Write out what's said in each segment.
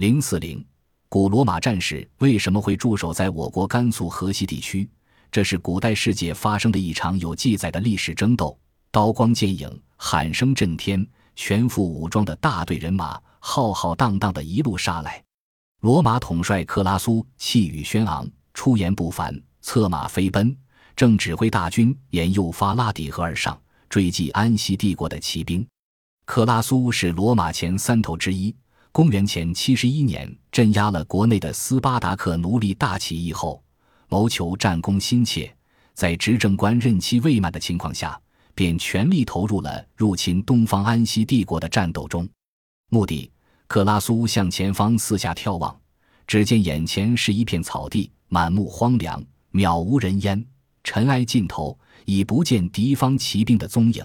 零四零，古罗马战士为什么会驻守在我国甘肃河西地区？这是古代世界发生的一场有记载的历史争斗，刀光剑影，喊声震天，全副武装的大队人马浩浩荡荡的一路杀来。罗马统帅克拉苏气宇轩昂，出言不凡，策马飞奔，正指挥大军沿幼发拉底河而上，追击安息帝国的骑兵。克拉苏是罗马前三头之一。公元前七十一年，镇压了国内的斯巴达克奴隶大起义后。谋求战功心切，在执政官任期未满的情况下，便全力投入了入侵东方安息帝国的战斗中。目的，克拉苏向前方四下眺望，只见眼前是一片草地，满目荒凉，渺无人烟，尘埃尽头，已不见敌方骑兵的踪影。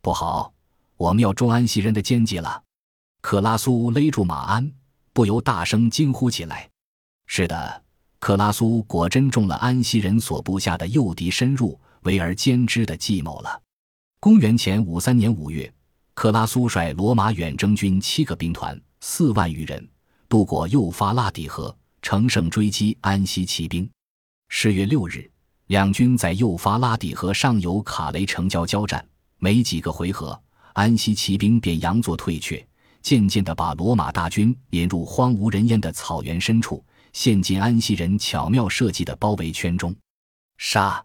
不好，我们要中安息人的奸计了！克拉苏勒住马鞍，不由大声惊呼起来：“是的！”克拉苏果真中了安息人所部下的诱敌深入、围而歼之的计谋了。公元前五三年五月，克拉苏率罗马远征军七个兵团，四万余人，渡过幼发拉底河，乘胜追击安息骑兵。十月六日，两军在幼发拉底河上游卡雷城郊交战，没几个回合，安息骑兵便佯作退却，渐渐地把罗马大军引入荒无人烟的草原深处。陷进安息人巧妙设计的包围圈中，杀！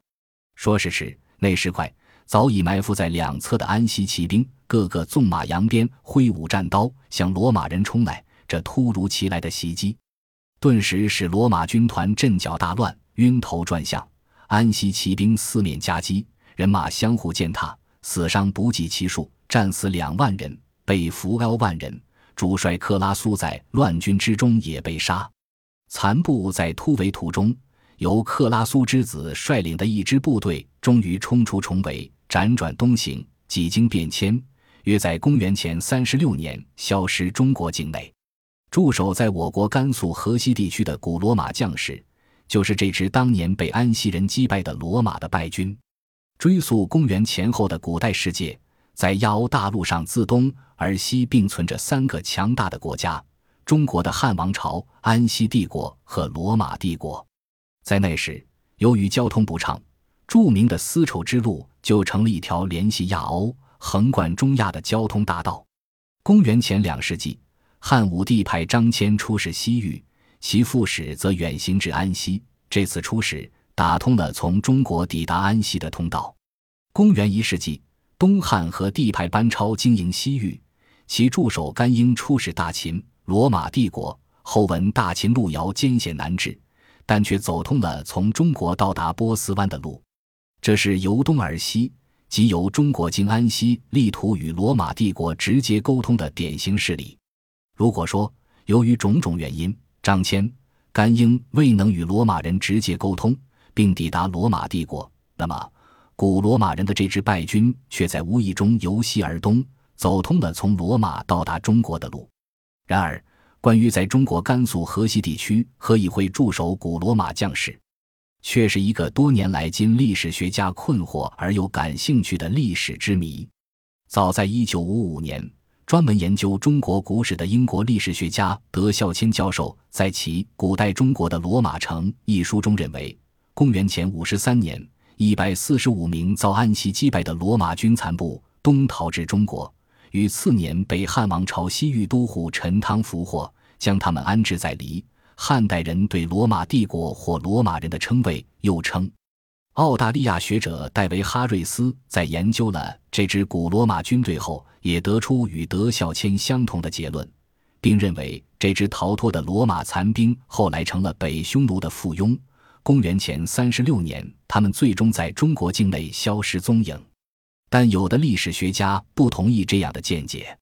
说时迟，那时快，早已埋伏在两侧的安息骑兵，个个纵马扬鞭，挥舞战刀，向罗马人冲来。这突如其来的袭击，顿时使罗马军团阵脚大乱，晕头转向。安息骑兵四面夹击，人马相互践踏，死伤不计其数，战死两万人，被俘幺万人。主帅克拉苏在乱军之中也被杀。残部在突围途中，由克拉苏之子率领的一支部队终于冲出重围，辗转东行，几经变迁，约在公元前三十六年消失中国境内。驻守在我国甘肃河西地区的古罗马将士，就是这支当年被安息人击败的罗马的败军。追溯公元前后的古代世界，在亚欧大陆上自东而西并存着三个强大的国家。中国的汉王朝、安息帝国和罗马帝国，在那时，由于交通不畅，著名的丝绸之路就成了一条联系亚欧、横贯中亚的交通大道。公元前两世纪，汉武帝派张骞出使西域，其副使则远行至安息。这次出使打通了从中国抵达安息的通道。公元一世纪，东汉和帝派班超经营西域，其助手甘英出使大秦。罗马帝国后闻大秦路遥艰险难治，但却走通了从中国到达波斯湾的路。这是由东而西，即由中国经安西，力图与罗马帝国直接沟通的典型事例。如果说由于种种原因，张骞、甘英未能与罗马人直接沟通，并抵达罗马帝国，那么古罗马人的这支败军却在无意中由西而东，走通了从罗马到达中国的路。然而，关于在中国甘肃河西地区何以会驻守古罗马将士，却是一个多年来经历史学家困惑而又感兴趣的历史之谜。早在1955年，专门研究中国古史的英国历史学家德孝谦教授在其《古代中国的罗马城》一书中认为，公元前53年，145名遭安息击败的罗马军残部东逃至中国。于次年被汉王朝西域都护陈汤俘获，将他们安置在黎。汉代人对罗马帝国或罗马人的称谓，又称。澳大利亚学者戴维·哈瑞斯在研究了这支古罗马军队后，也得出与德孝谦相同的结论，并认为这支逃脱的罗马残兵后来成了北匈奴的附庸。公元前三十六年，他们最终在中国境内消失踪影。但有的历史学家不同意这样的见解。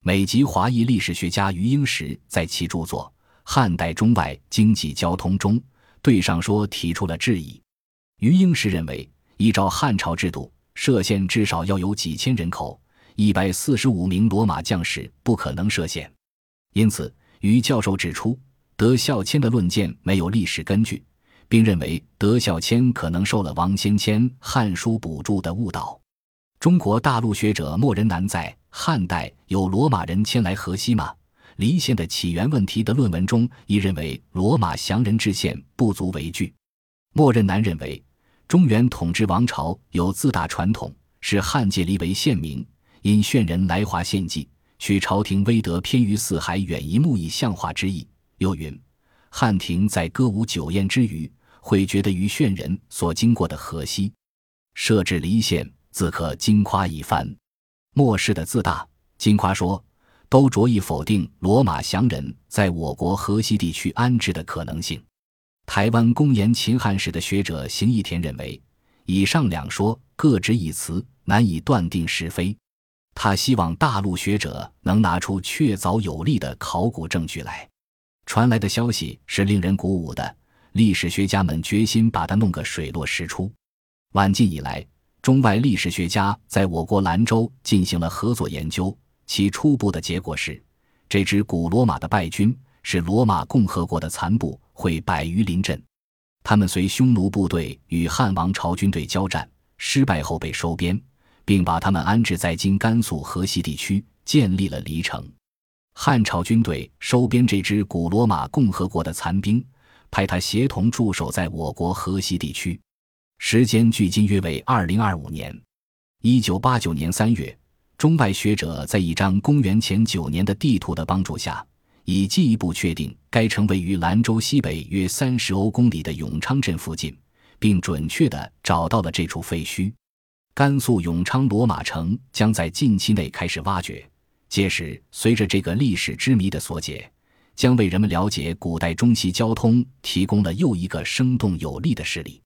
美籍华裔历史学家余英时在其著作《汉代中外经济交通》中对上说提出了质疑。余英时认为，依照汉朝制度，设县至少要有几千人口，一百四十五名罗马将士不可能设县。因此，余教授指出，德孝谦的论剑没有历史根据，并认为德孝谦可能受了王先谦《汉书》补注的误导。中国大陆学者莫仁南在《汉代有罗马人迁来河西吗？离县的起源问题的论文中，亦认为罗马降人制宪不足为据。莫仁南认为，中原统治王朝有自大传统，是汉界离为县名，因炫人来华献祭，取朝廷威德偏于四海远夷目以象化之意。又云，汉廷在歌舞酒宴之余，会觉得于炫人所经过的河西，设置离县，自可金夸一番。末世的自大，金夸说，都着意否定罗马降人在我国河西地区安置的可能性。台湾公研秦汉史的学者邢义田认为，以上两说各执一词，难以断定是非。他希望大陆学者能拿出确凿有力的考古证据来。传来的消息是令人鼓舞的，历史学家们决心把它弄个水落石出。晚近以来。中外历史学家在我国兰州进行了合作研究，其初步的结果是，这支古罗马的败军是罗马共和国的残部，会败于临阵。他们随匈奴部队与汉王朝军队交战，失败后被收编，并把他们安置在今甘肃河西地区，建立了黎城。汉朝军队收编这支古罗马共和国的残兵，派他协同驻守在我国河西地区。时间距今约为二零二五年，一九八九年三月，中外学者在一张公元前九年的地图的帮助下，已进一步确定该城位于兰州西北约三十欧公里的永昌镇附近，并准确地找到了这处废墟。甘肃永昌罗马城将在近期内开始挖掘，届时随着这个历史之谜的所解，将为人们了解古代中西交通提供了又一个生动有力的事例。